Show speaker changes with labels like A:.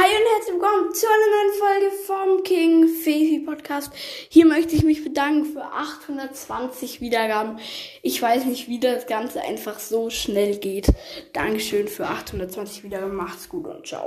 A: Hi und herzlich willkommen zu einer neuen Folge vom King Fifi Podcast. Hier möchte ich mich bedanken für 820 Wiedergaben. Ich weiß nicht, wie das Ganze einfach so schnell geht. Dankeschön für 820 Wiedergaben. Macht's gut und ciao.